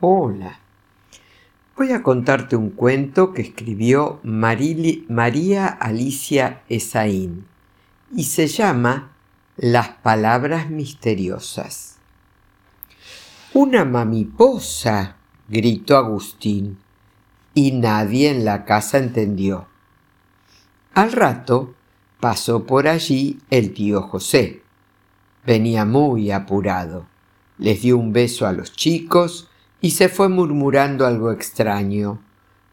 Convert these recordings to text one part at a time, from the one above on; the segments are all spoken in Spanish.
Hola. Voy a contarte un cuento que escribió María Alicia Esaín y se llama Las palabras misteriosas. Una mamiposa, gritó Agustín, y nadie en la casa entendió. Al rato pasó por allí el tío José. Venía muy apurado. Les dio un beso a los chicos y se fue murmurando algo extraño.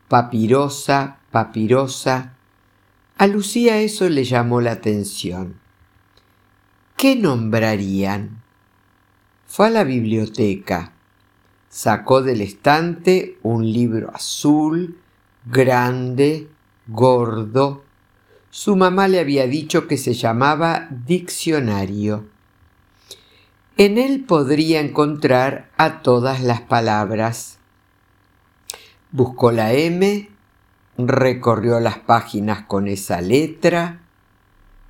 Papirosa, papirosa. A Lucía eso le llamó la atención. ¿Qué nombrarían? Fue a la biblioteca. Sacó del estante un libro azul, grande, gordo. Su mamá le había dicho que se llamaba diccionario. En él podría encontrar a todas las palabras. Buscó la M, recorrió las páginas con esa letra.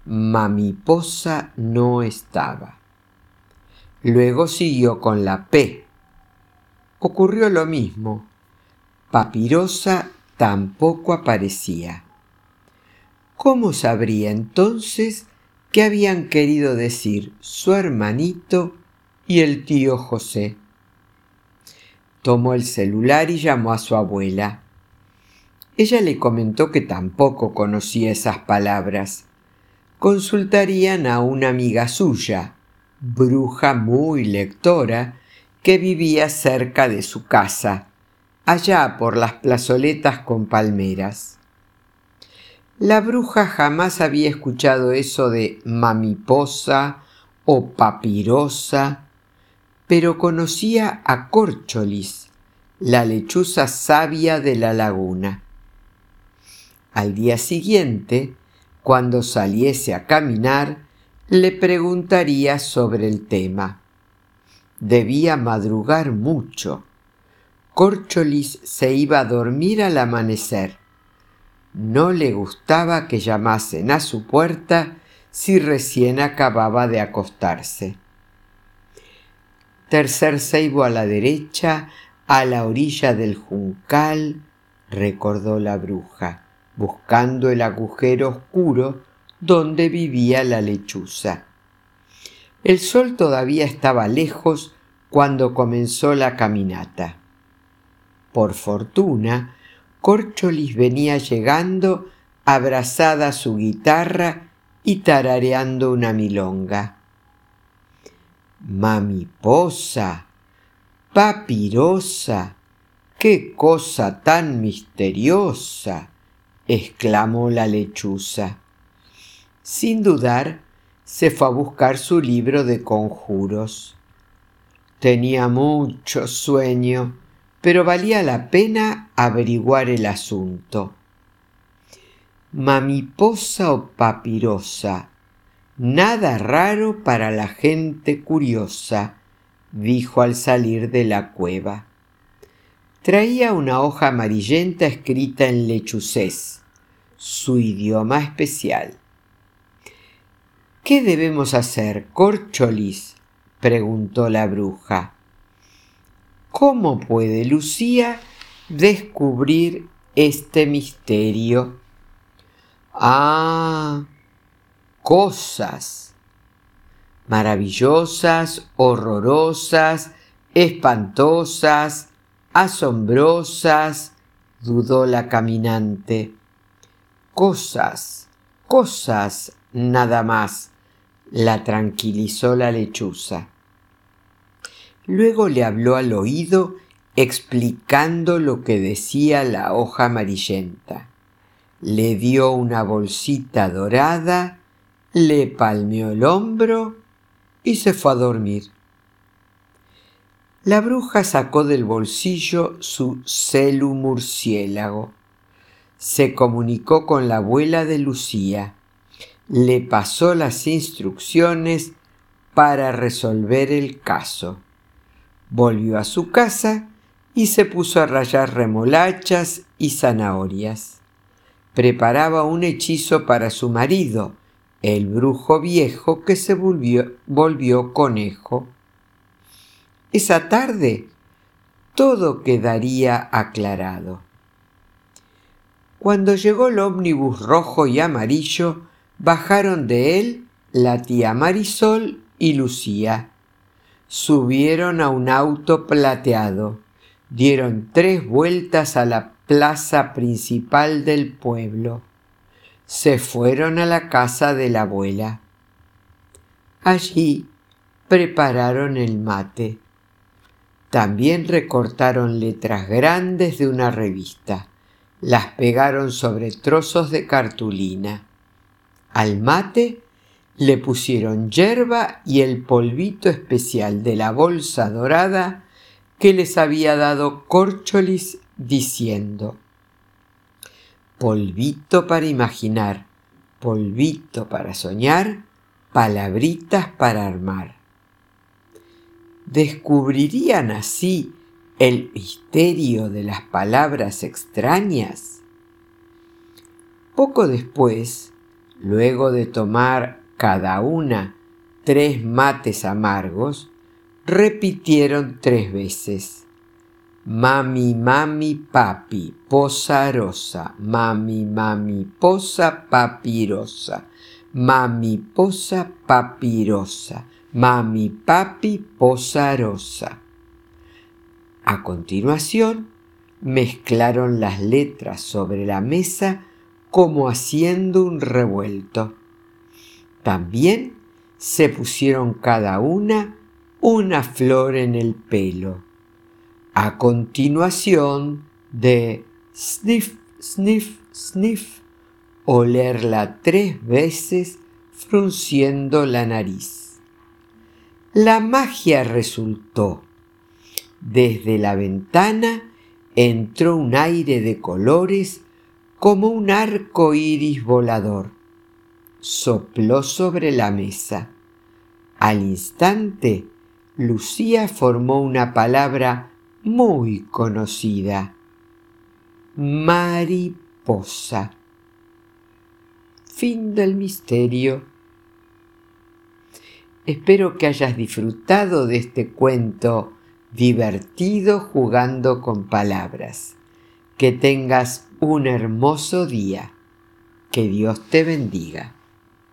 Mamiposa no estaba. Luego siguió con la P. Ocurrió lo mismo. Papirosa tampoco aparecía. ¿Cómo sabría entonces qué habían querido decir su hermanito y el tío José. Tomó el celular y llamó a su abuela. Ella le comentó que tampoco conocía esas palabras. Consultarían a una amiga suya, bruja muy lectora, que vivía cerca de su casa, allá por las plazoletas con palmeras. La bruja jamás había escuchado eso de mamiposa o papirosa, pero conocía a Córcholis, la lechuza sabia de la laguna. Al día siguiente, cuando saliese a caminar, le preguntaría sobre el tema. Debía madrugar mucho. Córcholis se iba a dormir al amanecer no le gustaba que llamasen a su puerta si recién acababa de acostarse. Tercer ceibo a la derecha, a la orilla del juncal, recordó la bruja, buscando el agujero oscuro donde vivía la lechuza. El sol todavía estaba lejos cuando comenzó la caminata. Por fortuna, Córcholis venía llegando abrazada a su guitarra y tarareando una milonga. Mamiposa, papirosa, qué cosa tan misteriosa, exclamó la lechuza. Sin dudar, se fue a buscar su libro de conjuros. Tenía mucho sueño pero valía la pena averiguar el asunto. Mamiposa o papirosa, nada raro para la gente curiosa, dijo al salir de la cueva. Traía una hoja amarillenta escrita en lechucés, su idioma especial. ¿Qué debemos hacer, Corcholis? preguntó la bruja. ¿Cómo puede Lucía descubrir este misterio? Ah, cosas maravillosas, horrorosas, espantosas, asombrosas, dudó la caminante. Cosas, cosas, nada más, la tranquilizó la lechuza. Luego le habló al oído explicando lo que decía la hoja amarillenta. Le dio una bolsita dorada, le palmeó el hombro y se fue a dormir. La bruja sacó del bolsillo su celu murciélago. Se comunicó con la abuela de Lucía. Le pasó las instrucciones para resolver el caso volvió a su casa y se puso a rayar remolachas y zanahorias. Preparaba un hechizo para su marido, el brujo viejo que se volvió, volvió conejo. Esa tarde, todo quedaría aclarado. Cuando llegó el ómnibus rojo y amarillo, bajaron de él la tía Marisol y Lucía. Subieron a un auto plateado, dieron tres vueltas a la plaza principal del pueblo. Se fueron a la casa de la abuela. Allí prepararon el mate. También recortaron letras grandes de una revista. Las pegaron sobre trozos de cartulina. Al mate le pusieron yerba y el polvito especial de la bolsa dorada que les había dado Corcholis diciendo polvito para imaginar, polvito para soñar, palabritas para armar. ¿Descubrirían así el misterio de las palabras extrañas? Poco después, luego de tomar cada una tres mates amargos, repitieron tres veces. Mami, mami, papi, posa rosa. Mami, mami, posa papirosa. Mami, posa papirosa. Mami, papi, posa rosa. A continuación, mezclaron las letras sobre la mesa como haciendo un revuelto. También se pusieron cada una una flor en el pelo a continuación de sniff, sniff, sniff, olerla tres veces frunciendo la nariz. La magia resultó. Desde la ventana entró un aire de colores como un arco iris volador. Sopló sobre la mesa. Al instante, Lucía formó una palabra muy conocida. Mariposa. Fin del misterio. Espero que hayas disfrutado de este cuento divertido jugando con palabras. Que tengas un hermoso día. Que Dios te bendiga.